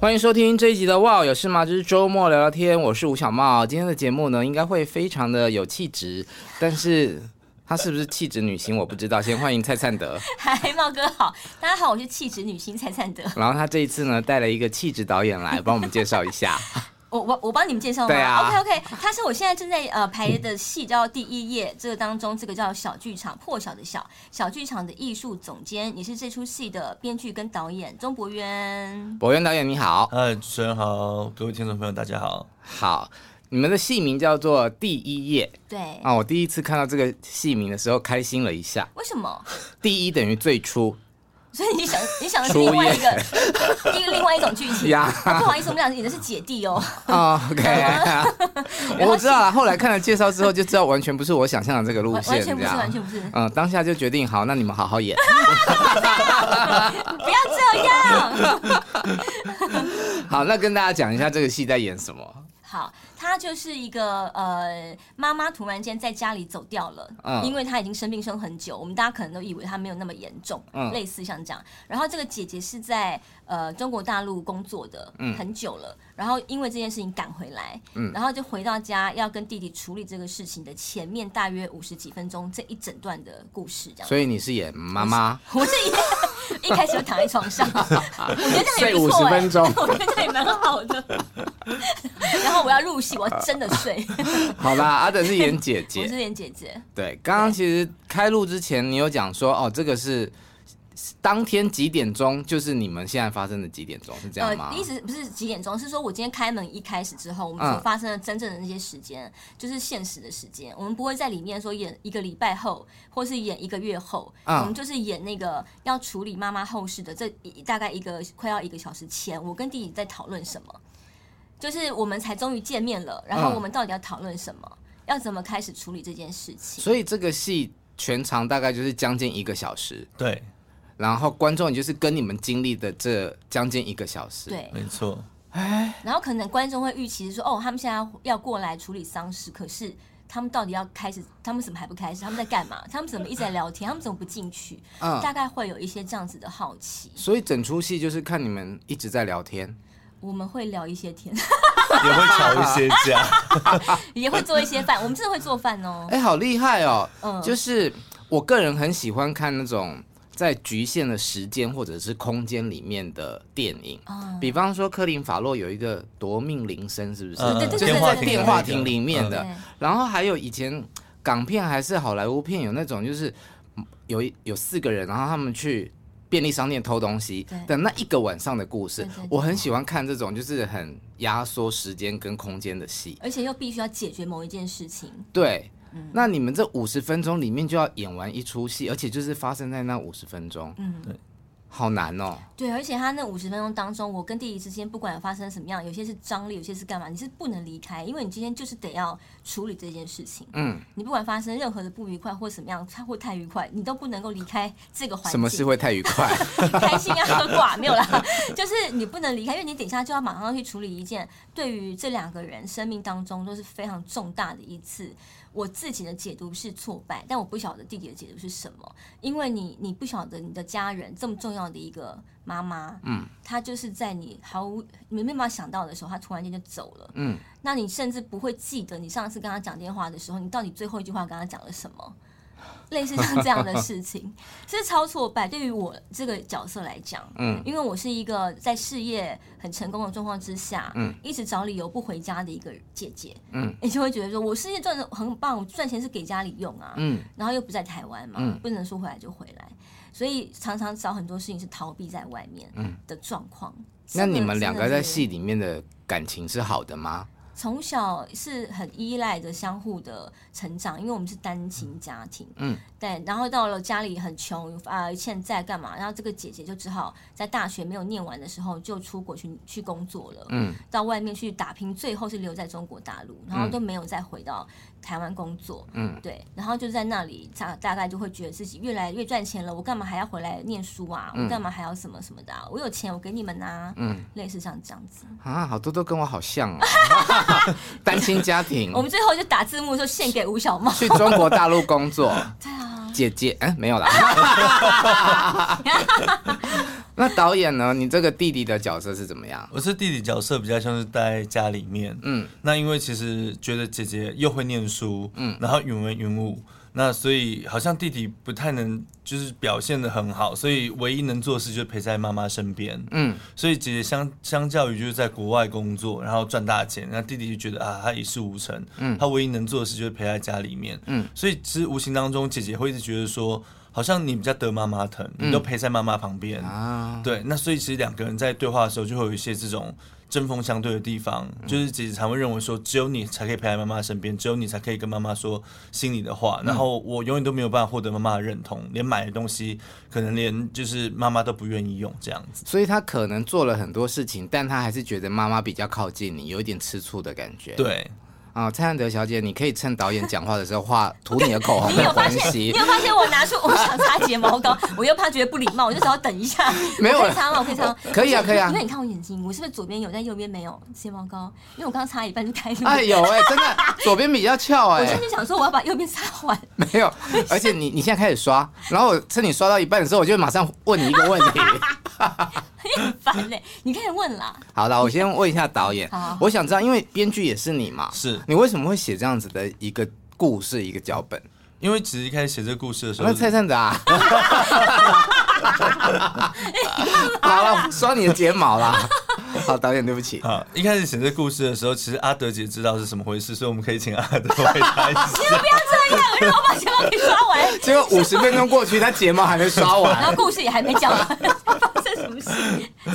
欢迎收听这一集的《哇有事吗？》就是周末聊聊天，我是吴小茂。今天的节目呢，应该会非常的有气质，但是她是不是气质女星，我不知道。先欢迎蔡灿德。嗨，茂哥好，大家好，我是气质女星蔡灿德。然后她这一次呢，带了一个气质导演来帮我们介绍一下。我我我帮你们介绍吗？对啊。OK OK，他是我现在正在呃排的戏叫《第一页》，这个当中这个叫小剧场破晓的小小剧场的艺术总监，也是这出戏的编剧跟导演钟博渊。博渊导演你好。嗨，主持人好，各位听众朋友大家好。好，你们的戏名叫做《第一页》。对。啊，我第一次看到这个戏名的时候开心了一下。为什么？第一等于最初。所以你想，你想的是另外一个，一个另外一种剧情呀。不好意思，我们俩演的是姐弟哦。哦，OK，我知道了。后来看了介绍之后，就知道完全不是我想象的这个路线，完全不是，完全不是。嗯，当下就决定好，那你们好好演。不要这样。好，那跟大家讲一下这个戏在演什么。好。他就是一个呃，妈妈突然间在家里走掉了，嗯，因为她已经生病生很久，我们大家可能都以为她没有那么严重，嗯，类似像这样。然后这个姐姐是在呃中国大陆工作的，嗯，很久了，然后因为这件事情赶回来，嗯，然后就回到家要跟弟弟处理这个事情的前面大约五十几分钟这一整段的故事，这样。所以你是演妈妈？我是演。一开始就躺在床上，我觉得这样也不错，欸。睡五十分钟，我觉得这也蛮好的。然后我要入戏，我要真的睡。好啦，阿等是演姐姐，我是演姐姐。对，刚刚其实开录之前，你有讲说，哦，这个是。当天几点钟？就是你们现在发生的几点钟？是这样吗？呃，意思不是几点钟，是说我今天开门一开始之后，我们所发生的真正的那些时间，嗯，就是现实的时间。我们不会在里面说演一个礼拜后，或是演一个月后，嗯，我们就是演那个要处理妈妈后事的这大概一个快要一个小时前，我跟弟弟在讨论什么，就是我们才终于见面了，然后我们到底要讨论什么，嗯，要怎么开始处理这件事情。所以这个戏全长大概就是将近一个小时。对。然后观众也就是跟你们经历的这将近一个小时，对，没错。哎，然后可能观众会预期说，哦，他们现在要过来处理丧事，可是他们到底要开始？他们怎么还不开始？他们在干嘛？他们怎么一直在聊天？他们怎么不进去？嗯，大概会有一些这样子的好奇。所以整出戏就是看你们一直在聊天。我们会聊一些天，也会吵一些架，也会做一些饭。我们真的会做饭哦。哎，好厉害哦！嗯，就是我个人很喜欢看那种。在局限的时间或者是空间里面的电影，比方说科林法洛有一个夺命铃声，是不是？对对对，就是在电话亭里面的。然后还有以前港片还是好莱坞片，有那种就是有有四个人，然后他们去便利商店偷东西的那一个晚上的故事。我很喜欢看这种就是很压缩时间跟空间的戏，而且又必须要解决某一件事情。对。那你们这五十分钟里面就要演完一出戏，而且就是发生在那五十分钟。嗯，对。好难哦。对，而且他那五十分钟当中，我跟弟弟之间不管发生什么样，有些是张力，有些是干嘛，你是不能离开，因为你今天就是得要处理这件事情。嗯，你不管发生任何的不愉快或什么样，他会太愉快，你都不能够离开这个环境。什么事会太愉快？开心啊，喝挂没有啦，就是你不能离开，因为你等一下就要马上去处理一件对于这两个人生命当中都是非常重大的一次。我自己的解读是挫败，但我不晓得弟弟的解读是什么，因为你你不晓得你的家人这么重要的一个妈妈，嗯，她就是在你毫无没办法想到的时候，她突然间就走了，嗯，那你甚至不会记得你上次跟她讲电话的时候，你到底最后一句话跟她讲了什么，类似像这样的事情是超挫败。对于我这个角色来讲，嗯，因为我是一个在事业很成功的状况之下，嗯，一直找理由不回家的一个姐姐，嗯，你就会觉得说我事业赚的很棒，我赚钱是给家里用啊，嗯，然后又不在台湾嘛，嗯，不能说回来就回来，所以常常找很多事情是逃避在外面的状况。那你们两个在戏里面的感情是好的吗？从小是很依赖着相互的成长，因为我们是单亲家庭，嗯，对，然后到了家里很穷啊，欠债干嘛？然后这个姐姐就只好在大学没有念完的时候就出国去去工作了，嗯，到外面去打拼，最后是留在中国大陆，然后都没有再回到台湾工作，嗯，对，然后就在那里大大概就会觉得自己越来越赚钱了，我干嘛还要回来念书啊？我干嘛还要什么什么的啊？我有钱，我给你们拿，嗯，类似像这样子啊，好多都跟我好像哦。单亲家庭，我们最后就打字幕说献给吴小茂去中国大陆工作。对啊，姐姐，哎、欸，没有啦。那导演呢？你这个弟弟的角色是怎么样？我是弟弟角色，比较像是待在家里面。嗯，那因为其实觉得姐姐又会念书，嗯，然后云文云武。那所以好像弟弟不太能就是表现的很好，所以唯一能做的事就是陪在妈妈身边。嗯，所以姐姐相相较于就是在国外工作，然后赚大钱，那弟弟就觉得啊，他一事无成。嗯，他唯一能做的事就是陪在家里面。嗯，所以其实无形当中，姐姐会一直觉得说，好像你比较得妈妈疼，你都陪在妈妈旁边。啊，对，那所以其实两个人在对话的时候，就会有一些这种。针锋相对的地方，就是姐姐常会认为说，只有你才可以陪在妈妈身边，只有你才可以跟妈妈说心里的话。然后我永远都没有办法获得妈妈的认同，连买的东西可能连就是妈妈都不愿意用这样子。所以他可能做了很多事情，但他还是觉得妈妈比较靠近你，有一点吃醋的感觉。对。啊、哦，蔡汉德小姐，你可以趁导演讲话的时候画涂你的口红没有关系。你有发现我拿出我想擦睫毛膏，我又怕觉得不礼貌，我就只要等一下。没有，可以擦吗？我可以擦吗？可以啊，可以啊。因为你看我眼睛，我是不是左边有，但右边没有睫毛膏？因为我刚刚擦一半就开了。哎，有哎、欸，真的，左边比较翘 哎、欸。我现在就想说我要把右边擦完。没有，而且你你现在开始刷，然后我趁你刷到一半的时候，我就马上问你一个问题。很烦嘞，你可以问啦。好的，我先问一下导演，好我想知道，因为编剧也是你嘛，是你为什么会写这样子的一个故事，一个脚本？因为其实一开始写这个故事的时候，那蔡灿德啊，好了，刷你的睫毛啦。好，导演，对不起。好，一开始写这故事的时候，其实阿德姐知道是什么回事，所以我们可以请阿德回答一下。你们不要这样，让我把睫毛给刷完。结果五十分钟过去，他睫毛还没刷完，然后故事也还没讲完，什么事？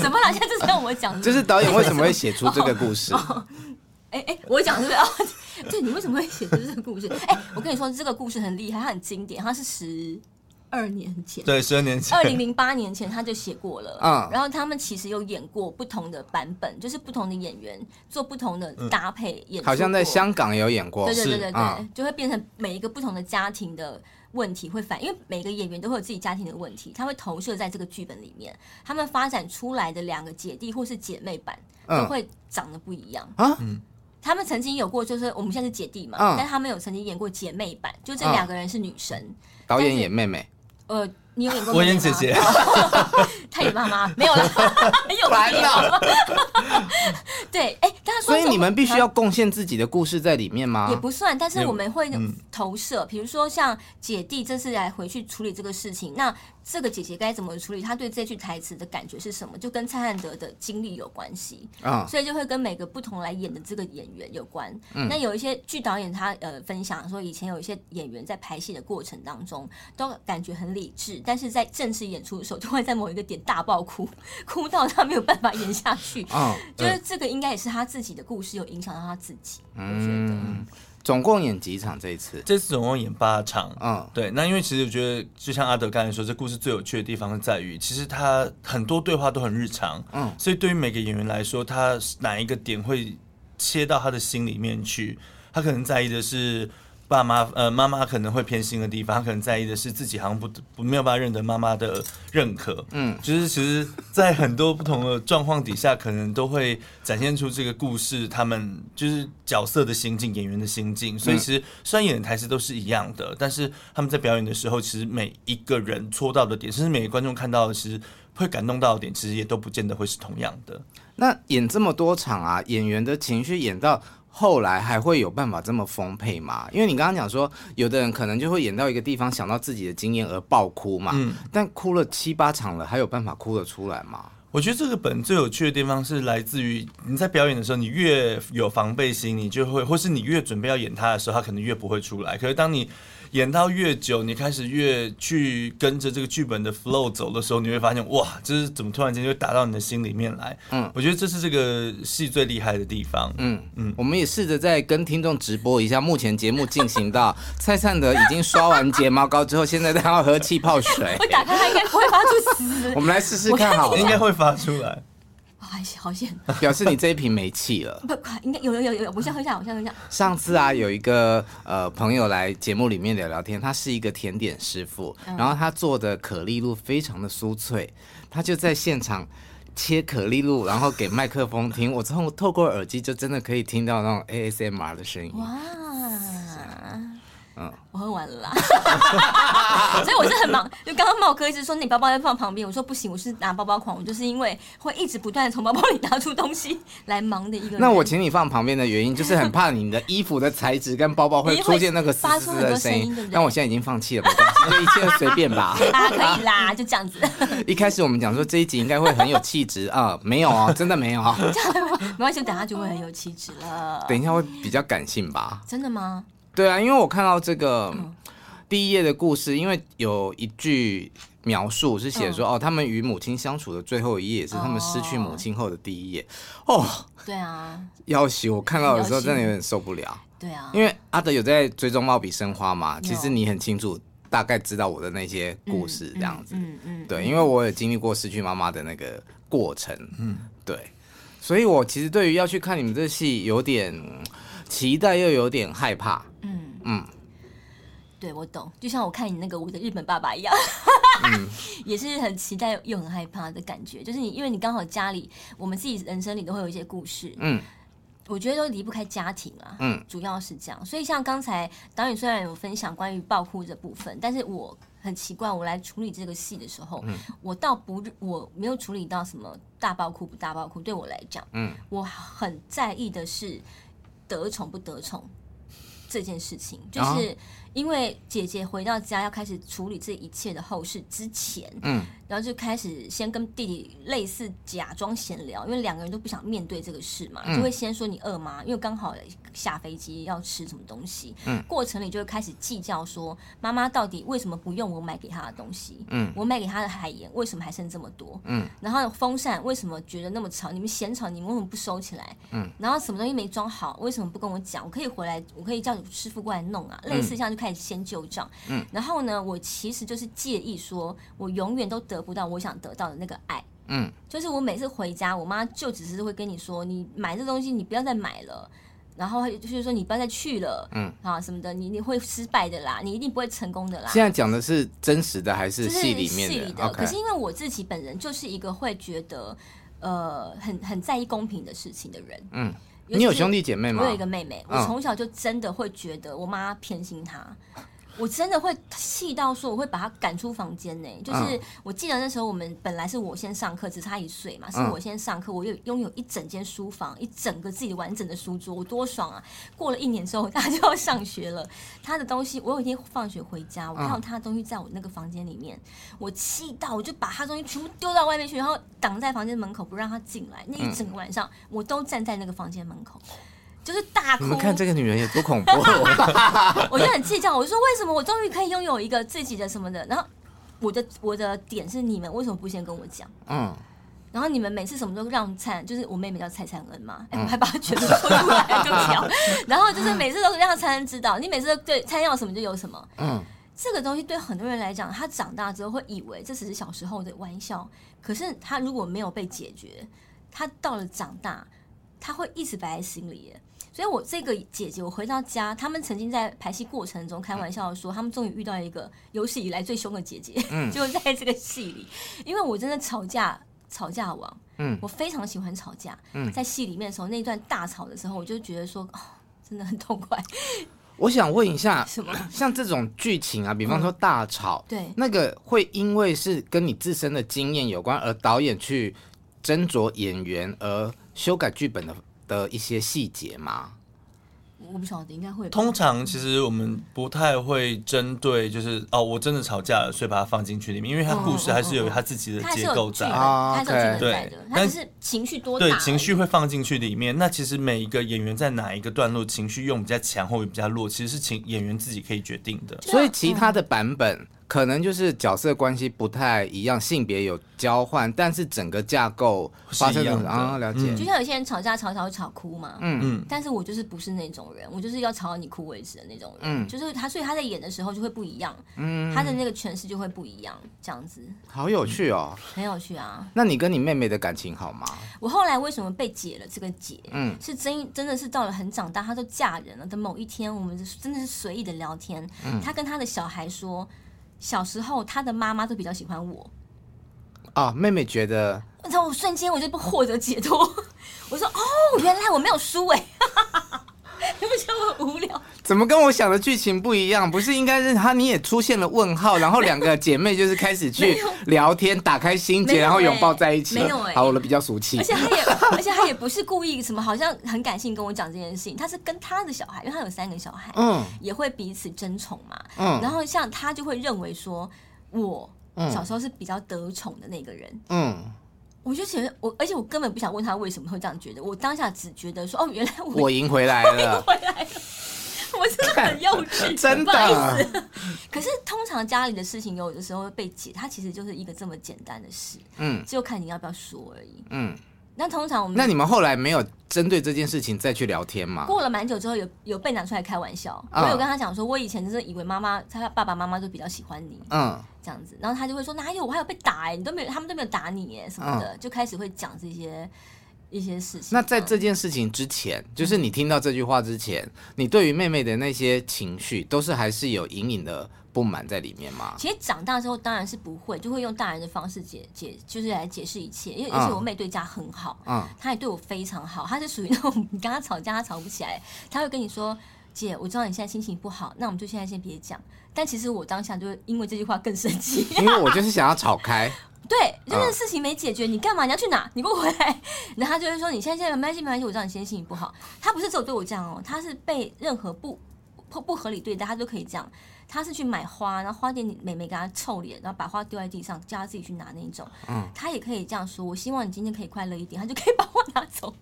怎么好像就是让我讲？就是导演为什么会写出这个故事？哎哎，我讲是不是啊？对，你为什么会写出这个故事？哎，我跟你说，这个故事很厉害，它很经典，它是十。二年前，对，十二年前，二零零八年前他就写过了。嗯，然后他们其实有演过不同的版本，就是不同的演员做不同的搭配演。好像在香港也有演过。对对对对对，就会变成每一个不同的家庭的问题会反，因为每个演员都会有自己家庭的问题，他会投射在这个剧本里面。他们发展出来的两个姐弟或是姐妹版都会长得不一样啊。嗯，他们曾经有过，就是我们现在是姐弟嘛，但他们有曾经演过姐妹版，就这两个人是女神，导演演妹妹。呃，你有演过？我演姐姐，他演妈妈，没有了，有烦恼。对，哎、欸，但是所以你们必须要贡献自己的故事在里面吗？也不算，但是我们会投射，比如说像姐弟这次来回去处理这个事情，那。这个姐姐该怎么处理？她对这句台词的感觉是什么？就跟蔡汉德的经历有关系啊，oh. 所以就会跟每个不同来演的这个演员有关。嗯，那有一些剧导演他呃分享说，以前有一些演员在排戏的过程当中都感觉很理智，但是在正式演出的时候，就会在某一个点大爆哭，哭到他没有办法演下去。啊，oh. 就是这个应该也是他自己的故事有影响到他自己。嗯，我觉得。总共演几场？这一次，这次总共演八场。嗯，对。那因为其实我觉得，就像阿德刚才说，这故事最有趣的地方是在于，其实他很多对话都很日常。嗯，所以对于每个演员来说，他哪一个点会切到他的心里面去？他可能在意的是。爸妈呃，妈妈可能会偏心的地方，他可能在意的是自己好像不不没有办法认得妈妈的认可，嗯，就是其实，在很多不同的状况底下，可能都会展现出这个故事，他们就是角色的心境、演员的心境。所以其实虽然演的台词都是一样的，但是他们在表演的时候，其实每一个人戳到的点，甚至每个观众看到的，其实会感动到的点，其实也都不见得会是同样的。那演这么多场啊，演员的情绪演到。后来还会有办法这么丰沛吗？因为你刚刚讲说，有的人可能就会演到一个地方，想到自己的经验而爆哭嘛。嗯。但哭了七八场了，还有办法哭得出来吗？我觉得这个本最有趣的地方是来自于你在表演的时候，你越有防备心，你就会，或是你越准备要演他的时候，他可能越不会出来。可是当你演到越久，你开始越去跟着这个剧本的 flow 走的时候，你会发现哇，这是怎么突然间就打到你的心里面来？嗯，我觉得这是这个戏最厉害的地方。嗯嗯，我们也试着再跟听众直播一下，目前节目进行到蔡灿德已经刷完睫毛膏之后，现在他要喝气泡水。我打开他应该不会发出嘶。我们来试试看好了，应该会发出来。好好险！表示你这一瓶没气了。不，应该有有有有，我先喝一下，我先喝一下。上次啊，有一个呃朋友来节目里面聊聊天，他是一个甜点师傅，嗯、然后他做的可丽露非常的酥脆，他就在现场切可丽露，然后给麦克风听，我从透过耳机就真的可以听到那种 ASMR 的声音。哇！嗯，我喝完了啦，所以我是很忙。就刚刚茂哥一直说你包包要放旁边，我说不行，我是拿包包狂，我就是因为会一直不断的从包包里拿出东西来忙的一个人。那我请你放旁边的原因，就是很怕你的衣服的材质跟包包会出现那个嘶嘶的声音。但我现在已经放弃了，没关系，就一切随便吧。啊，可以啦，就这样子。一开始我们讲说这一集应该会很有气质啊，没有哦，真的没有啊。没关系，等下就会很有气质了。等一下会比较感性吧？真的吗？对啊，因为我看到这个第一页的故事，因为有一句描述是写说，哦，他们与母亲相处的最后一页是他们失去母亲后的第一页。哦，对啊，要挟我看到的时候真的有点受不了。对啊，因为阿德有在追踪貌比生花嘛，其实你很清楚，大概知道我的那些故事这样子。嗯嗯，对，因为我也经历过失去妈妈的那个过程。嗯，对，所以我其实对于要去看你们这戏有点期待，又有点害怕。嗯嗯，对，我懂，就像我看你那个我的日本爸爸一样，嗯、也是很期待又很害怕的感觉。就是你，因为你刚好家里，我们自己人生里都会有一些故事，嗯，我觉得都离不开家庭啊，嗯，主要是这样。所以像刚才导演虽然有分享关于爆哭这部分，但是我很奇怪，我来处理这个戏的时候，嗯、我倒不，我没有处理到什么大爆哭不大爆哭。对我来讲，嗯，我很在意的是得宠不得宠。这件事情就是因为姐姐回到家要开始处理这一切的后事之前，嗯，然后就开始先跟弟弟类似假装闲聊，因为两个人都不想面对这个事嘛，就会先说你饿吗？因为刚好下飞机要吃什么东西，嗯，过程里就会开始计较说妈妈到底为什么不用我买给她的东西，嗯，我买给她的海盐为什么还剩这么多，嗯，然后风扇为什么觉得那么吵？你们嫌吵，你们为什么不收起来？嗯，然后什么东西没装好，为什么不跟我讲？我可以回来，我可以叫。师傅过来弄啊，类似这样就开始先旧账。嗯，然后呢，我其实就是介意说，我永远都得不到我想得到的那个爱。嗯，就是我每次回家，我妈就只是会跟你说，你买这东西你不要再买了，然后就是说你不要再去了，嗯啊什么的，你你会失败的啦，你一定不会成功的啦。现在讲的是真实的还是戏里面的？戏里的。Okay. 可是因为我自己本人就是一个会觉得，呃，很很在意公平的事情的人。嗯。你有兄弟姐妹吗？我有一个妹妹，我从小就真的会觉得我妈偏心她。我真的会气到说，我会把他赶出房间呢。就是我记得那时候我们本来是我先上课，只差一岁嘛，是我先上课，我又拥有一整间书房，一整个自己完整的书桌，我多爽啊！过了一年之后，他就要上学了，他的东西，我有一天放学回家，我看到他的东西在我那个房间里面，我气到我就把他东西全部丢到外面去，然后挡在房间门口不让他进来。那一整个晚上，我都站在那个房间门口。就是大哭，你们看这个女人有多恐怖！我就很计较，我就说为什么我终于可以拥有一个自己的什么的？然后我的我的点是你们为什么不先跟我讲？嗯，然后你们每次什么都让灿，就是我妹妹叫蔡灿恩嘛，哎、欸，我还把她全部说出来就巧。然后就是每次都让灿恩知道，你每次都对灿要什么就有什么。嗯，这个东西对很多人来讲，他长大之后会以为这只是小时候的玩笑，可是他如果没有被解决，他到了长大，他会一直摆在心里。所以，我这个姐姐，我回到家，他们曾经在排戏过程中开玩笑说，他们终于遇到一个有史以来最凶的姐姐，嗯，就在这个戏里，因为我真的吵架，吵架王，嗯，我非常喜欢吵架，嗯，在戏里面的时候，那段大吵的时候，我就觉得说，哦，真的很痛快。我想问一下，什么？像这种剧情啊，比方说大吵，嗯，对，那个会因为是跟你自身的经验有关，而导演去斟酌演员而修改剧本的？的一些细节吗？我不晓得，应该会。通常其实我们不太会针对，就是哦，我真的吵架了，所以把它放进去里面，因为它故事还是有它自己的结构在啊。对，但是情绪多？对，情绪会放进去里面。那其实每一个演员在哪一个段落情绪用比较强或者比较弱，其实是请演员自己可以决定的。所以其他的版本。可能就是角色关系不太一样，性别有交换，但是整个架构发生的啊，了解。就像有些人吵架吵吵会吵哭嘛，嗯嗯。但是我就是不是那种人，我就是要吵到你哭为止的那种人。嗯，就是他，所以他在演的时候就会不一样，嗯，他的那个诠释就会不一样，这样子。好有趣哦，很有趣啊。那你跟你妹妹的感情好吗？我后来为什么被解了这个结？嗯，是真真的是到了很长大，她都嫁人了的某一天，我们真的是随意的聊天，嗯，她跟她的小孩说。小时候，他的妈妈都比较喜欢我。啊、哦，妹妹觉得，然后我瞬间我就不获得解脱。我说：“哦，原来我没有输哎！” 你不觉得我很无聊？怎么跟我想的剧情不一样？不是应该是他你也出现了问号，然后两个姐妹就是开始去 聊天，打开心结，欸、然后拥抱在一起。没有哎、欸，好了，比较俗气。而且他也，而且他也不是故意什么，好像很感性跟我讲这件事情。他是跟他的小孩，因为他有三个小孩，嗯，也会彼此争宠嘛，嗯。然后像他就会认为说，我小时候是比较得宠的那个人，嗯。我就觉得我，而且我根本不想问他为什么会这样觉得。我当下只觉得说，哦，原来我我赢回来了，我赢回来了。我真的很幼稚，真的。可是通常家里的事情有的时候会被解，它其实就是一个这么简单的事，嗯，就看你要不要说而已，嗯。那通常我们，那你们后来没有针对这件事情再去聊天吗？过了蛮久之后有，有有被拿出来开玩笑。哦、我有跟他讲说，我以前真的以为妈妈，他爸爸妈妈都比较喜欢你，嗯，这样子。然后他就会说，哪有？我还有被打哎、欸，你都没有，他们都没有打你哎、欸，什么的，嗯、就开始会讲这些一些事情。那在这件事情之前，就是你听到这句话之前，嗯、你对于妹妹的那些情绪，都是还是有隐隐的。不满在里面吗？其实长大之后当然是不会，就会用大人的方式解解，就是来解释一切。因为而且我妹对家很好，嗯，她也对我非常好。她是属于那种你跟她吵架，她吵不起来，她会跟你说：“姐，我知道你现在心情不好，那我们就现在先别讲。”但其实我当下就会因为这句话更生气，因为我就是想要吵开。对，就是事情没解决，你干嘛？你要去哪？你给我回来。然后她就会说：“你现在现在没关系，没关系，我知道你现在心情不好。”她不是只有对我这样哦，她是被任何不不不合理对待，她都可以这样。他是去买花，然后花店妹妹给他臭脸，然后把花丢在地上，叫他自己去拿那一种。嗯，他也可以这样说：“我希望你今天可以快乐一点。”他就可以把花拿走。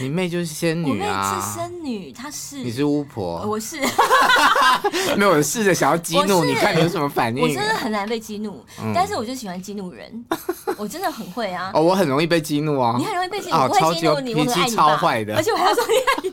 你妹就是仙女啊！我妹是仙女，她是你是巫婆，我是 没有试着想要激怒你，看你有什么反应。我真的很难被激怒，但是我就喜欢激怒人，我真的很会啊。哦，我很容易被激怒啊！你很容易被激怒，我会激怒你，我很爱你，超坏的，而且我还要说你。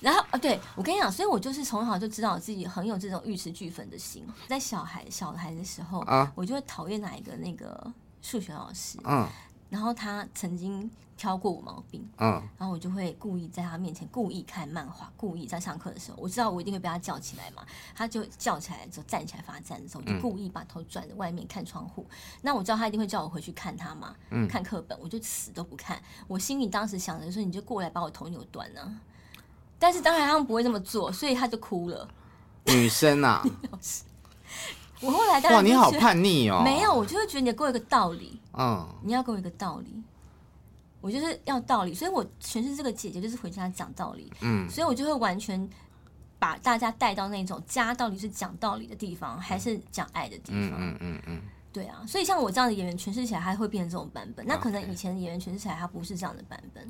然后啊，对我跟你讲，所以我就是从小就知道我自己很有这种玉石俱焚的心。在小孩小孩的时候，啊，我就会讨厌哪一个那个数学老师，嗯，然后他曾经挑过我毛病，嗯，然后我就会故意在他面前故意看漫画，故意在上课的时候，我知道我一定会被他叫起来嘛，他就叫起来之后站起来罚站的时候，我就故意把头转着外面看窗户。那我知道他一定会叫我回去看他嘛，嗯，看课本，我就死都不看。我心里当时想的就是，你就过来把我头扭断呢。但是当然他们不会这么做，所以他就哭了。女生啊，我后来当然哇，你好叛逆哦！没有，我就会觉得你给我一个道理，嗯，你要给我一个道理，我就是要道理，所以我诠释这个姐姐就是回家讲道理，嗯，所以我就会完全把大家带到那种家到底是讲道理的地方，还是讲爱的地方，嗯嗯嗯，对啊，所以像我这样的演员诠释起来，他会变成这种版本。那可能以前的演员诠释起来，他不是这样的版本，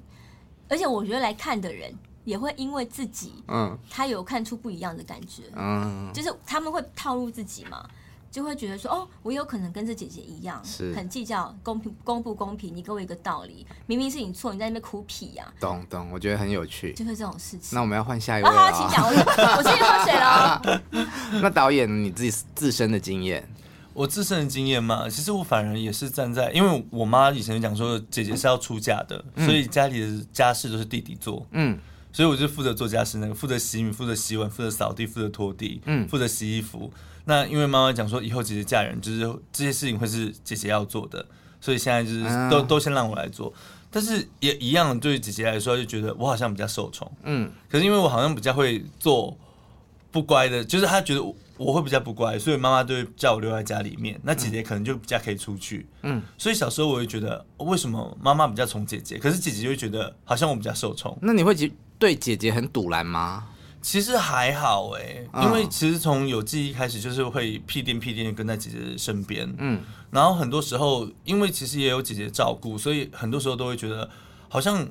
而且我觉得来看的人。也会因为自己，嗯，他有看出不一样的感觉，嗯，就是他们会套路自己嘛，就会觉得说，哦，我有可能跟这姐姐一样，是很计较公平公不公平。你给我一个道理，明明是你错，你在那边哭屁呀？懂懂，我觉得很有趣，就是这种事情。那我们要换下一位了，好，请讲，我我先喝水了。那导演你自己自身的经验，我自身的经验嘛，其实我反而也是站在，因为我妈以前讲说，姐姐是要出嫁的，所以家里的家事都是弟弟做，嗯。所以我就负责做家事，那个负责洗米、负责洗碗、负责扫地、负责拖地，嗯，负责洗衣服。那因为妈妈讲说，以后姐姐嫁人，就是这些事情会是姐姐要做的，所以现在就是都、啊、都先让我来做。但是也一样，对于姐姐来说，就觉得我好像比较受宠，嗯。可是因为我好像比较会做不乖的，就是她觉得我，我会比较不乖，所以妈妈都会叫我留在家里面。那姐姐可能就比较可以出去，嗯。所以小时候我会觉得，为什么妈妈比较宠姐姐？可是姐姐就会觉得好像我比较受宠。那你会觉？对姐姐很堵拦吗？其实还好哎、欸，因为其实从有记忆开始，就是会屁颠屁颠的跟在姐姐身边。嗯，然后很多时候，因为其实也有姐姐照顾，所以很多时候都会觉得好像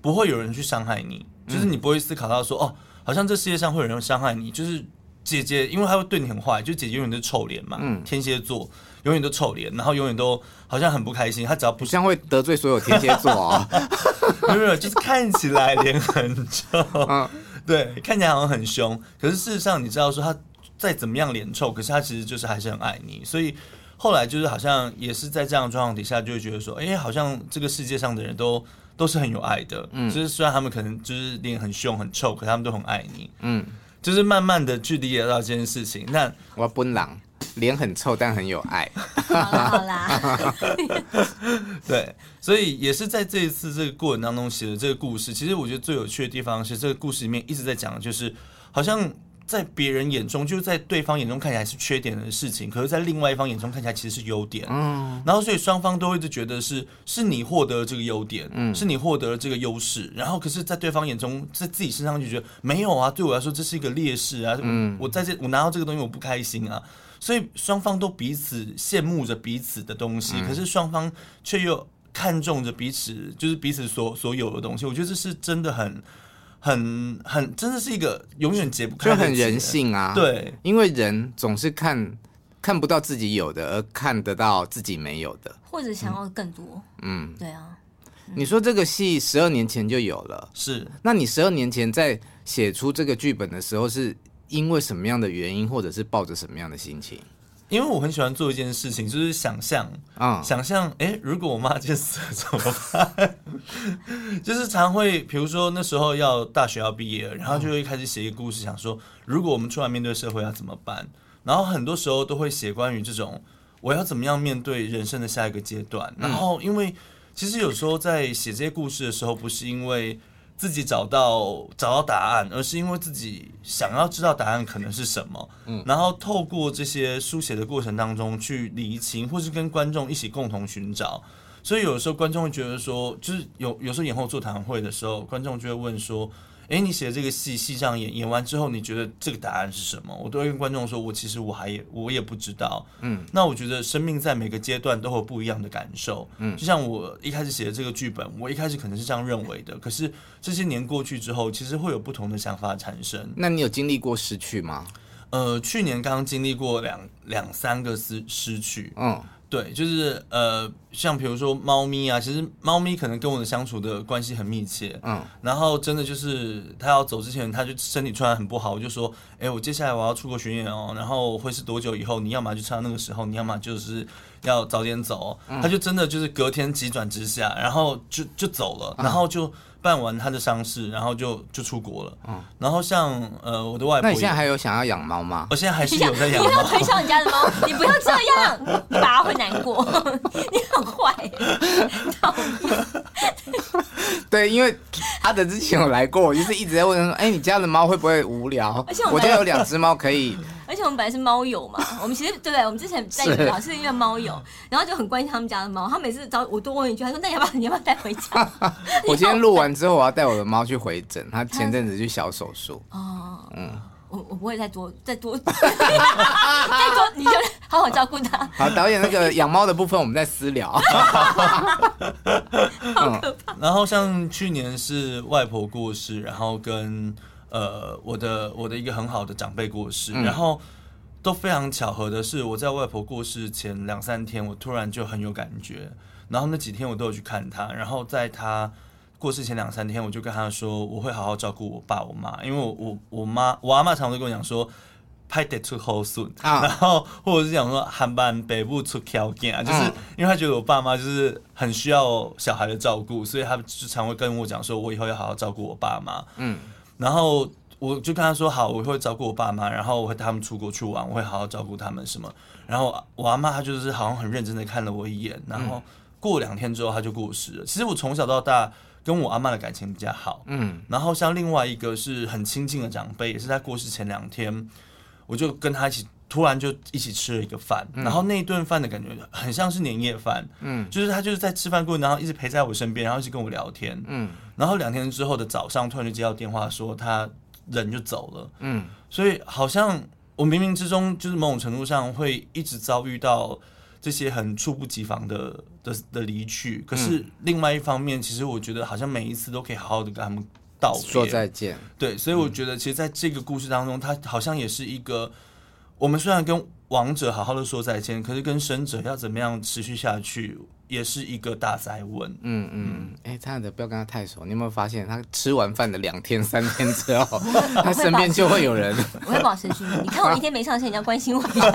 不会有人去伤害你，就是你不会思考到说哦，好像这世界上会有人伤害你。就是姐姐，因为她会对你很坏，就姐姐永远都是臭脸嘛。嗯，天蝎座永远都臭脸，然后永远都好像很不开心。她只要不像会得罪所有天蝎座啊，没有没有，就是看起来脸很臭。嗯。对，看起来好像很凶，可是事实上，你知道说他再怎么样脸臭，可是他其实就是还是很爱你。所以后来就是好像也是在这样的状况底下，就会觉得说，哎，好像这个世界上的人都都是很有爱的。嗯，就是虽然他们可能就是脸很凶很臭，可是他们都很爱你。嗯，就是慢慢的去理解到这件事情。那我奔狼脸很臭，但很有爱。好啦好啦，对。所以也是在这一次这个过程当中写的这个故事，其实我觉得最有趣的地方是这个故事里面一直在讲的就是，好像在别人眼中，就是在对方眼中看起来是缺点的事情，可是在另外一方眼中看起来其实是优点。嗯，然后所以双方都会一直觉得是是你获得了这个优点，嗯，是你获得了这个优势，然后可是在对方眼中，在自己身上就觉得没有啊，对我来说这是一个劣势啊，嗯，我在这我拿到这个东西我不开心啊，所以双方都彼此羡慕着彼此的东西，可是双方却又。看重着彼此，就是彼此所所有的东西。我觉得这是真的很、很、很，真的是一个永远解不开的，就很人性啊。对，因为人总是看看不到自己有的，而看得到自己没有的，或者想要更多。嗯，对啊。嗯、你说这个戏十二年前就有了，是？那你十二年前在写出这个剧本的时候，是因为什么样的原因，或者是抱着什么样的心情？因为我很喜欢做一件事情，就是想象啊，嗯、想象，哎，如果我妈就死了怎么办？就是常会，比如说那时候要大学要毕业了，然后就会开始写一个故事，想说如果我们出来面对社会要怎么办？然后很多时候都会写关于这种我要怎么样面对人生的下一个阶段。然后因为其实有时候在写这些故事的时候，不是因为。自己找到找到答案，而是因为自己想要知道答案可能是什么，嗯，然后透过这些书写的过程当中去理清，或是跟观众一起共同寻找。所以有时候观众会觉得说，就是有有时候演后座谈会的时候，观众就会问说。哎，你写的这个戏，戏上演演完之后，你觉得这个答案是什么？我都会跟观众说，我其实我还也我也不知道。嗯，那我觉得生命在每个阶段都会有不一样的感受。嗯，就像我一开始写的这个剧本，我一开始可能是这样认为的，可是这些年过去之后，其实会有不同的想法产生。那你有经历过失去吗？呃，去年刚刚经历过两两三个失失去。嗯。对，就是呃，像比如说猫咪啊，其实猫咪可能跟我的相处的关系很密切，嗯，然后真的就是它要走之前，它就身体突然很不好，我就说，哎，我接下来我要出国巡演哦，然后会是多久以后？你要么就唱到那个时候，你要么就是要早点走，它就真的就是隔天急转直下，然后就就走了，然后就。办完他的丧事，然后就就出国了。嗯，然后像呃我的外婆，那你现在还有想要养猫吗？我现在还是有在养猫。你不要推销你家的猫，你不要这样，你爸爸会难过。你很坏。对，因为他的之前有来过，我就是一直在问他说：“哎，你家的猫会不会无聊？”而且我家有两只猫可以。而且我们本来是猫友嘛，我们其实对不对？我们之前在聊是因为猫友，然后就很关心他们家的猫。他每次找我多问一句，他说：“那你要不要你要不要带回家？” 我今天录完之后，我要带我的猫去回诊。他前阵子去小手术。哦，嗯，我我不会再多再多 再多，你就好好照顾它。好，导演那个养猫的部分，我们再私聊。好可怕。然后像去年是外婆过世，然后跟。呃，我的我的一个很好的长辈过世，嗯、然后都非常巧合的是，我在外婆过世前两三天，我突然就很有感觉，然后那几天我都有去看她，然后在她过世前两三天，我就跟她说，我会好好照顾我爸我妈，因为我我我妈我阿妈常常都跟我讲说，拍得出好笋，然后或者是讲说，韩版北部出条件啊，就是因为他觉得我爸妈就是很需要小孩的照顾，所以他就常会跟我讲说，我以后要好好照顾我爸妈，嗯。然后我就跟他说好，我会照顾我爸妈，然后我会带他们出国去玩，我会好好照顾他们什么。然后我阿妈她就是好像很认真的看了我一眼，然后过两天之后她就过世了。其实我从小到大跟我阿妈的感情比较好，嗯。然后像另外一个是很亲近的长辈，也是在过世前两天，我就跟他一起突然就一起吃了一个饭，然后那一顿饭的感觉很像是年夜饭，嗯，就是他就是在吃饭过程，然后一直陪在我身边，然后一直跟我聊天，嗯。然后两天之后的早上，突然就接到电话说他人就走了。嗯，所以好像我冥冥之中就是某种程度上会一直遭遇到这些很猝不及防的的的离去。可是另外一方面，其实我觉得好像每一次都可以好好的跟他们道别，说再见。对，所以我觉得其实在这个故事当中，他好像也是一个我们虽然跟亡者好好的说再见，可是跟生者要怎么样持续下去？也是一个大哉问。嗯嗯，哎，亲爱的，不要跟他太熟。你有没有发现，他吃完饭的两天、三天之后，他身边就会有人。我会保持距离。你看我一天没上线，你要关心我一下。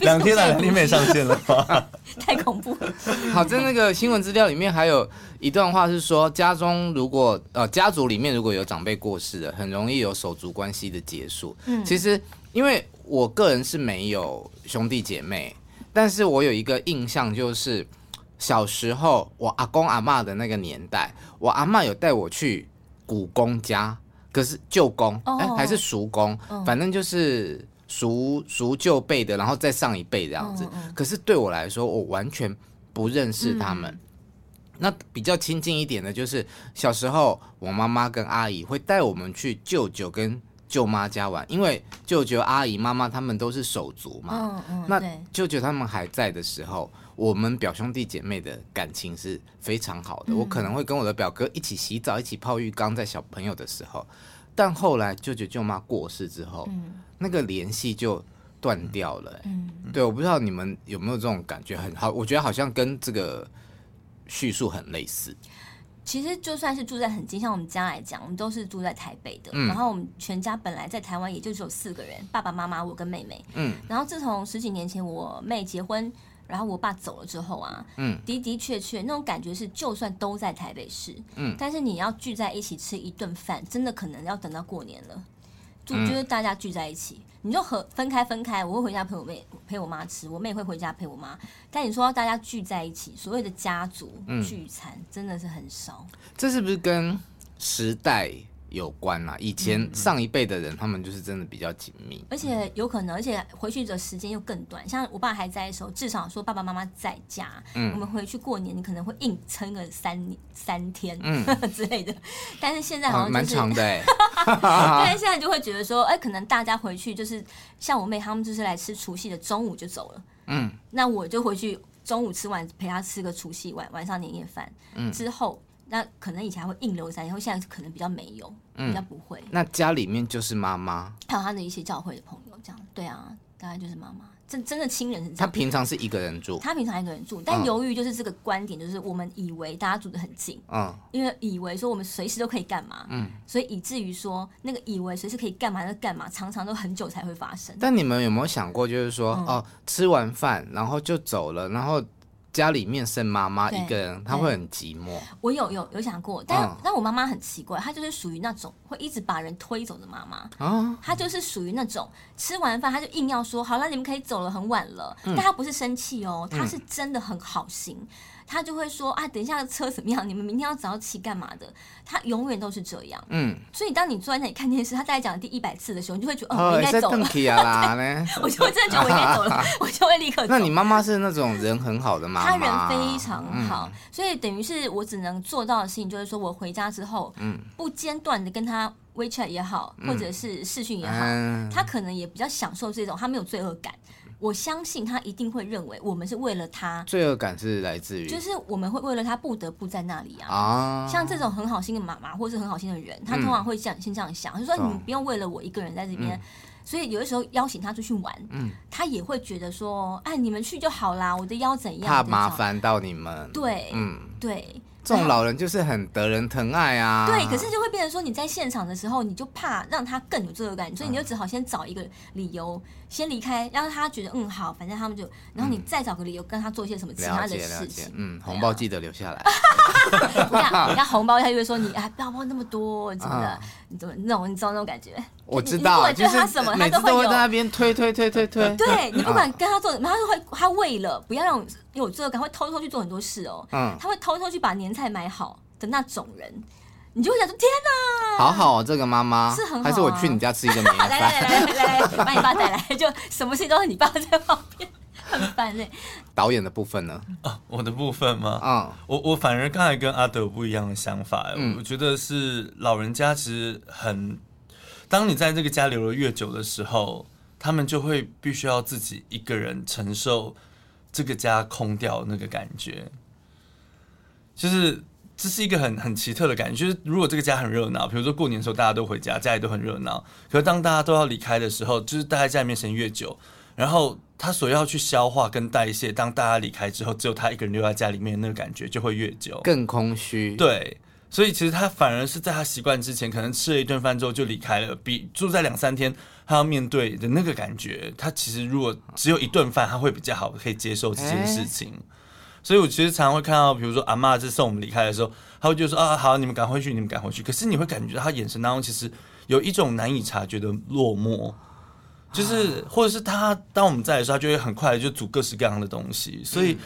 两天了，两天没上线了吗？太恐怖了。好，在那个新闻资料里面还有一段话是说，家中如果呃家族里面如果有长辈过世的，很容易有手足关系的结束。嗯，其实因为我个人是没有兄弟姐妹，但是我有一个印象就是。小时候，我阿公阿妈的那个年代，我阿妈有带我去古公家，可是舅公哎、欸、还是叔公，反正就是叔叔舅辈的，然后再上一辈这样子。可是对我来说，我完全不认识他们。那比较亲近一点的，就是小时候我妈妈跟阿姨会带我们去舅舅跟舅妈家玩，因为舅舅、阿姨、妈妈他们都是手足嘛。那舅舅他们还在的时候。我们表兄弟姐妹的感情是非常好的，我可能会跟我的表哥一起洗澡，一起泡浴缸，在小朋友的时候。但后来舅舅舅妈过世之后，那个联系就断掉了。对，我不知道你们有没有这种感觉，很好，我觉得好像跟这个叙述很类似。其实就算是住在很近，像我们家来讲，我们都是住在台北的。然后我们全家本来在台湾也就只有四个人，爸爸妈妈我跟妹妹。嗯，然后自从十几年前我妹结婚。然后我爸走了之后啊，嗯，的的确确那种感觉是，就算都在台北市，嗯，但是你要聚在一起吃一顿饭，真的可能要等到过年了，就就是大家聚在一起，你就和分开分开，我会回家陪我妹陪我妈吃，我妹会回家陪我妈，但你说要大家聚在一起，所谓的家族聚餐真的是很少，这是不是跟时代？有关啦，以前上一辈的人，他们就是真的比较紧密，而且有可能，而且回去的时间又更短。像我爸还在的时候，至少说爸爸妈妈在家，嗯，我们回去过年，你可能会硬撑个三三天，嗯。之类的。但是现在好像蛮长的哎，但是现在就会觉得说，哎，可能大家回去就是像我妹他们就是来吃除夕的中午就走了，嗯，那我就回去中午吃完陪他吃个除夕晚晚上年夜饭，嗯，之后。那可能以前还会硬留在，然后现在可能比较没有，嗯、比较不会。那家里面就是妈妈，还有他的一些教会的朋友，这样对啊，大概就是妈妈。真真的亲人是这样。他平常是一个人住，他平常一个人住，但由于就是这个观点，就是我们以为大家住的很近，嗯，因为以为说我们随时都可以干嘛，嗯，所以以至于说那个以为随时可以干嘛就干嘛，常常都很久才会发生。但你们有没有想过，就是说，嗯、哦，吃完饭然后就走了，然后。家里面剩妈妈一个人，她会很寂寞。我有有有想过，但、嗯、但我妈妈很奇怪，她就是属于那种会一直把人推走的妈妈。啊，她就是属于那种吃完饭，她就硬要说好了，你们可以走了，很晚了。嗯、但她不是生气哦，她是真的很好心。嗯他就会说啊，等一下车怎么样？你们明天要早起干嘛的？他永远都是这样。嗯，所以当你坐在那里看电视，他大概讲第一百次的时候，你就会觉得哦，我应该走了。我就会真的觉得我应该走了，我就会立刻走。那你妈妈是那种人很好的妈妈？她人非常好，所以等于是我只能做到的事情，就是说我回家之后，嗯，不间断的跟他 WeChat 也好，或者是视讯也好，他可能也比较享受这种，他没有罪恶感。我相信他一定会认为我们是为了他。罪恶感是来自于，就是我们会为了他不得不在那里啊。啊，像这种很好心的妈妈，或是很好心的人，他通常会这样先这样想，就说你们不用为了我一个人在这边。所以有的时候邀请他出去玩，嗯，他也会觉得说，哎，你们去就好啦，我的腰怎样？怕麻烦到你们。对，嗯，对。这种老人就是很得人疼爱啊。对，可是就会变成说，你在现场的时候，你就怕让他更有罪恶感，所以你就只好先找一个理由先离开，让他觉得嗯好，反正他们就，然后你再找个理由跟他做一些什么其他的事情。嗯，红包记得留下来。你看，人家红包，他就会说你哎不要包那么多，真的，你怎么那种你知道那种感觉？我知道，就是他什么他都会在那边推推推推推。对，你不管跟他做什么，他都会他为了不要让有罪恶感，会偷偷去做很多事哦。嗯，他会偷偷去把年菜买好的那种人，你就会想说天哪，好好这个妈妈是很好，还是我去你家吃一个年菜？来来来来来，把你爸带来，就 什么事情都是你爸在旁边，很烦嘞。导演的部分呢？啊，我的部分吗？啊，我我反而刚才跟阿德有不一样的想法，我觉得是老人家其实很。当你在这个家留了越久的时候，他们就会必须要自己一个人承受这个家空掉那个感觉，就是这是一个很很奇特的感觉。就是如果这个家很热闹，比如说过年的时候大家都回家，家里都很热闹，可是当大家都要离开的时候，就是待在家里面时间越久，然后他所要去消化跟代谢，当大家离开之后，只有他一个人留在家里面，那个感觉就会越久，更空虚。对。所以其实他反而是在他习惯之前，可能吃了一顿饭之后就离开了，比住在两三天他要面对的那个感觉，他其实如果只有一顿饭，他会比较好可以接受这件事情。欸、所以我其实常常会看到，比如说阿嬷在送我们离开的时候，他会就说啊，好，你们赶回去，你们赶回去。可是你会感觉到他眼神当中其实有一种难以察觉的落寞，就是或者是他当我们在的时候，他就会很快的就煮各式各样的东西，所以。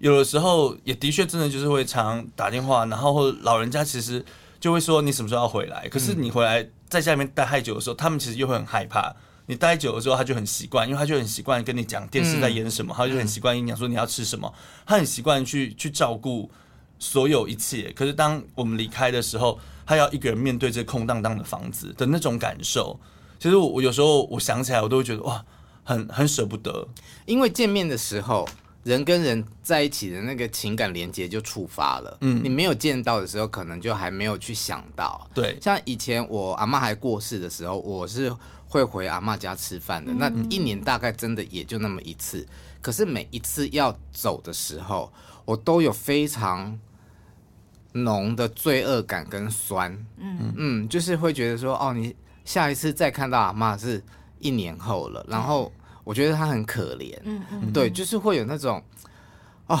有的时候也的确真的就是会常打电话，然后或者老人家其实就会说，你什么时候要回来？可是你回来在家里面待太久的时候，他们其实又会很害怕。你待久了之后，他就很习惯，因为他就很习惯跟你讲电视在演什么，他就很习惯跟你讲说你要吃什么，他很习惯去去照顾所有一切。可是当我们离开的时候，他要一个人面对这空荡荡的房子的那种感受，其实我我有时候我想起来，我都会觉得哇，很很舍不得，因为见面的时候。人跟人在一起的那个情感连接就触发了。嗯，你没有见到的时候，可能就还没有去想到。对，像以前我阿妈还过世的时候，我是会回阿妈家吃饭的。那一年大概真的也就那么一次。可是每一次要走的时候，我都有非常浓的罪恶感跟酸。嗯嗯，就是会觉得说，哦，你下一次再看到阿妈是一年后了，然后。我觉得她很可怜，嗯嗯，对，就是会有那种，啊、哦，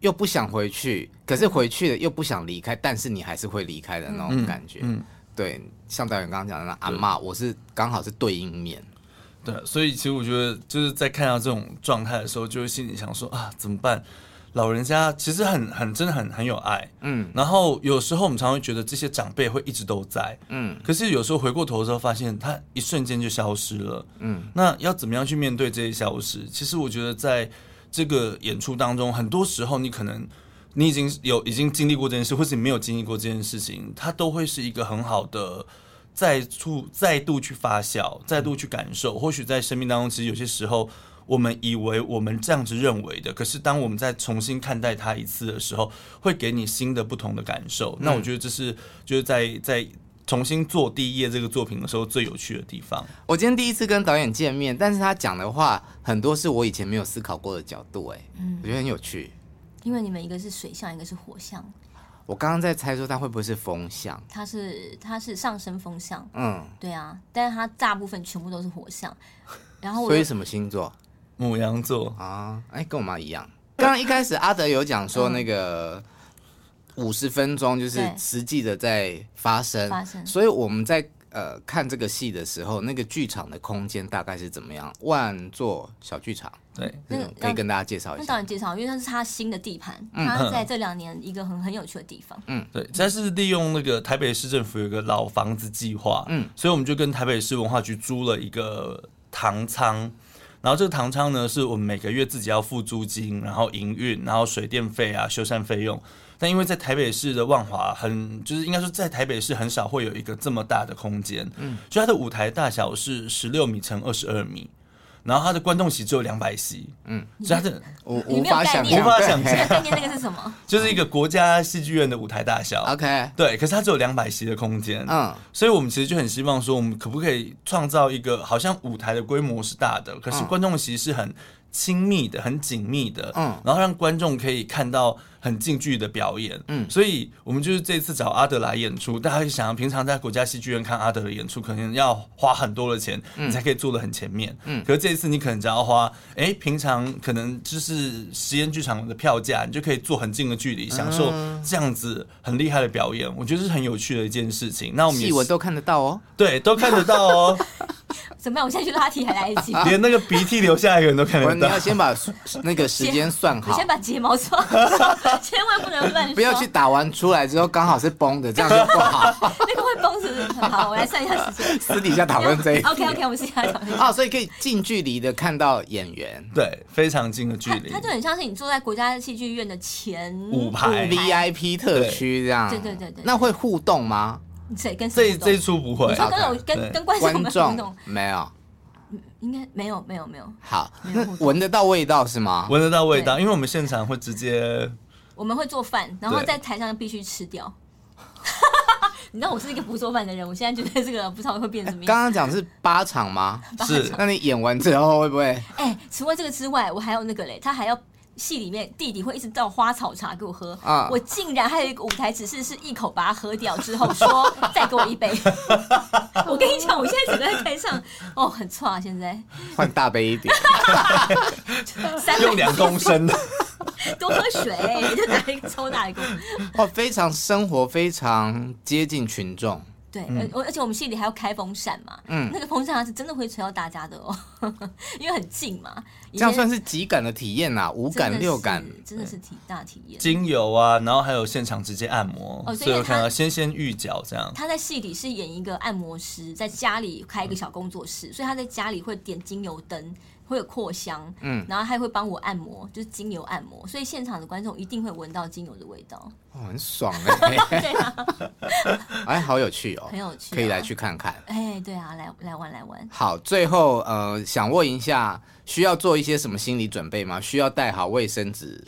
又不想回去，可是回去了又不想离开，但是你还是会离开的那种感觉，嗯，嗯对，像导演刚刚讲的那阿妈，我是刚好是对应面，对，所以其实我觉得就是在看到这种状态的时候，就会心里想说啊，怎么办？老人家其实很很真的很很有爱，嗯，然后有时候我们常常会觉得这些长辈会一直都在，嗯，可是有时候回过头的时候发现他一瞬间就消失了，嗯，那要怎么样去面对这些消失？其实我觉得在这个演出当中，很多时候你可能你已经有已经经历过这件事，或是你没有经历过这件事情，它都会是一个很好的再处再度去发酵，再度去感受。或许在生命当中，其实有些时候。我们以为我们这样子认为的，可是当我们再重新看待它一次的时候，会给你新的不同的感受。那我觉得这是就是在在重新做第一页这个作品的时候最有趣的地方。我今天第一次跟导演见面，但是他讲的话很多是我以前没有思考过的角度，哎，嗯，我觉得很有趣。因为你们一个是水象，一个是火象。我刚刚在猜说他会不会是风象？他是他是上升风象，嗯，对啊，但是他大部分全部都是火象。然后我所以什么星座？牡羊座啊，哎，跟我妈一样。刚刚一开始阿德有讲说那个五十分钟就是实际的在发生，发生。所以我们在呃看这个戏的时候，那个剧场的空间大概是怎么样？万座小剧场，对，那个可以跟大家介绍一下。那导演介绍，因为它是他新的地盘，他在这两年一个很很有趣的地方。嗯，对，它是利用那个台北市政府有个老房子计划，嗯，所以我们就跟台北市文化局租了一个堂仓。然后这个堂仓呢，是我们每个月自己要付租金，然后营运，然后水电费啊、修缮费用。但因为在台北市的万华很，就是应该说在台北市很少会有一个这么大的空间，嗯，所以它的舞台大小是十六米乘二十二米。然后他的观众席只有两百席，嗯，所以他的 无无法想无法想象，概念那个是什么？就是一个国家戏剧院的舞台大小，OK，对，可是它只有两百席的空间，嗯，所以我们其实就很希望说，我们可不可以创造一个好像舞台的规模是大的，可是观众席是很亲密的、很紧密的，嗯，然后让观众可以看到。很近距离的表演，嗯，所以我们就是这次找阿德来演出。大家就想，平常在国家戏剧院看阿德的演出，可能要花很多的钱，你才可以坐得很前面，嗯。可是这一次你可能只要花，哎、欸，平常可能就是实验剧场的票价，你就可以坐很近的距离，享受这样子很厉害的表演。我觉得是很有趣的一件事情。那我们戏文都看得到哦，对，都看得到哦。怎么样？我现在去拉提还来得及，连那个鼻涕流下来的人都看得到。你要先把 那个时间算好，先把睫毛刷，千万不能乱刷。不要去打完出来之后刚好是崩的，这样就不好。那个会崩是不是？好，我来算一下时间。私底下讨论这一。OK OK，我们私底下讨论。哦，所以可以近距离的看到演员，对，非常近的距离。它就很像是你坐在国家戏剧院的前五排 VIP 特区这样。对对对对。那会互动吗？谁跟这这一出不会？你说跟有跟跟观众互动没有？应该没有没有没有。好，那闻得到味道是吗？闻得到味道，因为我们现场会直接，我们会做饭，然后在台上必须吃掉。你知道我是一个不做饭的人，我现在觉得这个不知道会变什么样。刚刚讲是八场吗？是。那你演完之后会不会？哎，除了这个之外，我还有那个嘞，他还要。戏里面弟弟会一直倒花草茶给我喝，啊、我竟然还有一个舞台指示是一口把它喝掉之后说 再给我一杯。我跟你讲，我现在整个在台上哦很错啊，现在换大杯一点，用两公升的，多喝水，就拿一个超大一个。哦，非常生活，非常接近群众。对，而而且我们戏里还要开风扇嘛，嗯，那个风扇它是真的会吹到大家的哦，因为很近嘛。这样算是几感的体验呐？五感、六感，真的是体大体验。精油啊，然后还有现场直接按摩，哦，所以我看到纤纤玉脚这样。他在戏里是演一个按摩师，在家里开一个小工作室，所以他在家里会点精油灯。会有扩香，嗯，然后还会帮我按摩，就是精油按摩，所以现场的观众一定会闻到精油的味道，哦，很爽哎、欸，对啊，哎，好有趣哦，很有趣，可以来去看看，哎，对啊，来来玩来玩。好，最后呃，想问一下，需要做一些什么心理准备吗？需要带好卫生纸？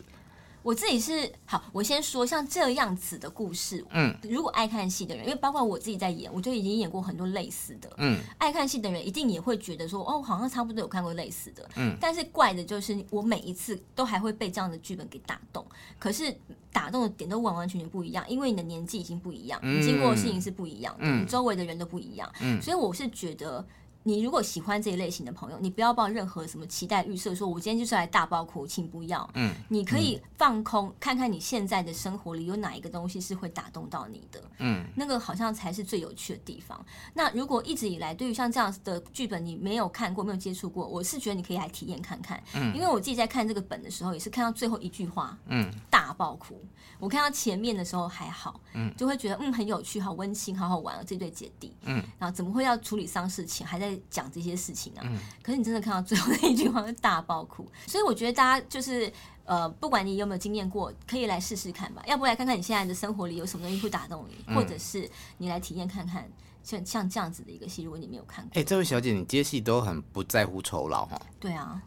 我自己是好，我先说像这样子的故事，嗯，如果爱看戏的人，因为包括我自己在演，我就已经演过很多类似的，嗯，爱看戏的人一定也会觉得说，哦，好像差不多有看过类似的，嗯，但是怪的就是我每一次都还会被这样的剧本给打动，可是打动的点都完完全全不一样，因为你的年纪已经不一样，你经过的事情是不一样的，嗯，你周围的人都不一样，嗯，所以我是觉得。你如果喜欢这一类型的朋友，你不要抱任何什么期待预设，说我今天就是来大爆哭，请不要。嗯，你可以放空，嗯、看看你现在的生活里有哪一个东西是会打动到你的。嗯，那个好像才是最有趣的地方。那如果一直以来对于像这样的剧本你没有看过、没有接触过，我是觉得你可以来体验看看。嗯，因为我自己在看这个本的时候，也是看到最后一句话，嗯，大爆哭。我看到前面的时候还好，嗯，就会觉得嗯很有趣、好温馨、好好玩啊，这对姐弟。嗯，然后怎么会要处理丧事情，还在。讲这些事情啊，嗯、可是你真的看到最后那一句话是大爆哭，所以我觉得大家就是呃，不管你有没有经验过，可以来试试看吧。要不来看看你现在的生活里有什么东西会打动你，嗯、或者是你来体验看看，像像这样子的一个戏，如果你没有看过，哎、欸，这位小姐，你接戏都很不在乎酬劳哈？对啊。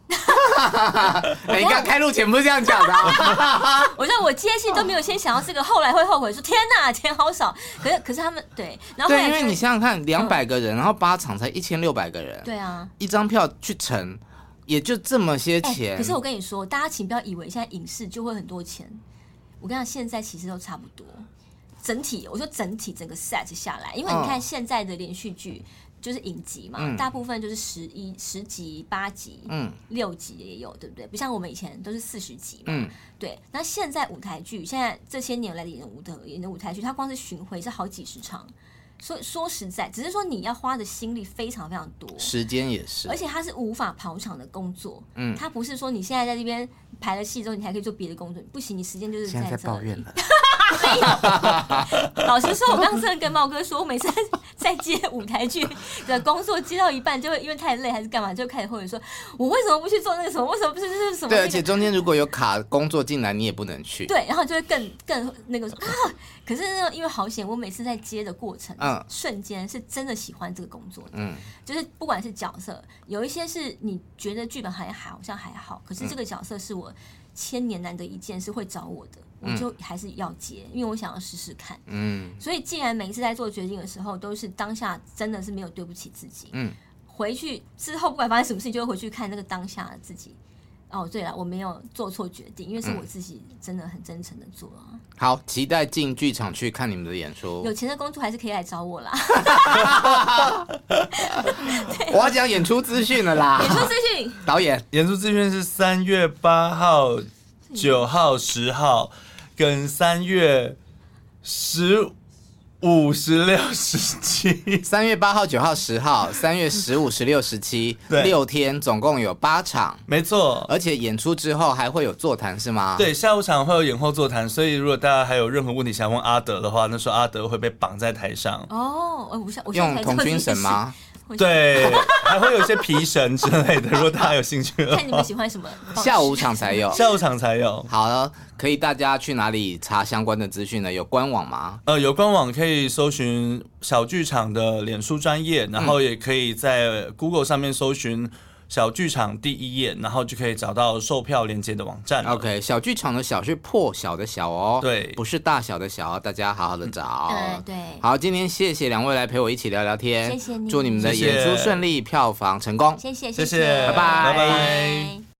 你刚开录前不是这样讲的、啊？我说我接戏都没有先想到这个，后来会后悔说天哪，钱好少。可是可是他们对，然后后对，因为你想想看，两百个人，嗯、然后八场才一千六百个人，对啊，一张票去乘，也就这么些钱、欸。可是我跟你说，大家请不要以为现在影视就会很多钱。我跟你讲，现在其实都差不多。整体，我说整体整个 set 下来，因为你看现在的连续剧。就是影集嘛，嗯、大部分就是十一、十集、八集、嗯、六集也有，对不对？不像我们以前都是四十集嘛。嗯、对，那现在舞台剧，现在这些年来的演的舞的演的舞台剧，它光是巡回是好几十场。所以说实在，只是说你要花的心力非常非常多，时间也是，而且它是无法跑场的工作。嗯，它不是说你现在在这边排了戏之后，你还可以做别的工作，不行，你时间就是在这里。现在在抱怨了。老实说，我刚刚真的跟茂哥说，我每次在接舞台剧的工作，接到一半就会因为太累还是干嘛，就开始后悔说，我为什么不去做那个什么？为什么不是这是什么？对，而且中间如果有卡工作进来，你也不能去。对，然后就会更更那个啊，可是因为好险，我每次在接的过程，嗯，瞬间是真的喜欢这个工作的，嗯，就是不管是角色，有一些是你觉得剧本还好像还好，可是这个角色是我千年难得一见，是会找我的。我就还是要接，因为我想要试试看。嗯，所以既然每一次在做决定的时候都是当下，真的是没有对不起自己。嗯，回去之后不管发生什么事情，就会回去看那个当下的自己。哦，对了，我没有做错决定，因为是我自己真的很真诚的做啊。好，期待进剧场去看你们的演出。有钱的公主还是可以来找我啦。我要讲演出资讯了啦。演出资讯，导演，演出资讯是三月八号、九号、十号。跟三月十五、十六、十七，三月八号、九号、十号，三月十五、十六、十七，六天总共有八场，没错。而且演出之后还会有座谈，是吗？对，下午场会有演后座谈，所以如果大家还有任何问题想问阿德的话，那时候阿德会被绑在台上。哦，我想，我用童军绳吗？对，还会有一些皮绳之类的，如果大家有兴趣的话。看你们喜欢什么，下午场才有，下午场才有。好了，可以大家去哪里查相关的资讯呢？有官网吗？呃，有官网可以搜寻小剧场的脸书专业，然后也可以在 Google 上面搜寻。小剧场第一页，然后就可以找到售票链接的网站。OK，小剧场的小是破晓的小哦，对，不是大小的小，大家好好的找。嗯，对。好，今天谢谢两位来陪我一起聊聊天，谢谢你，祝你们的演出顺利，谢谢票房成功。谢谢，谢谢，拜拜，拜拜。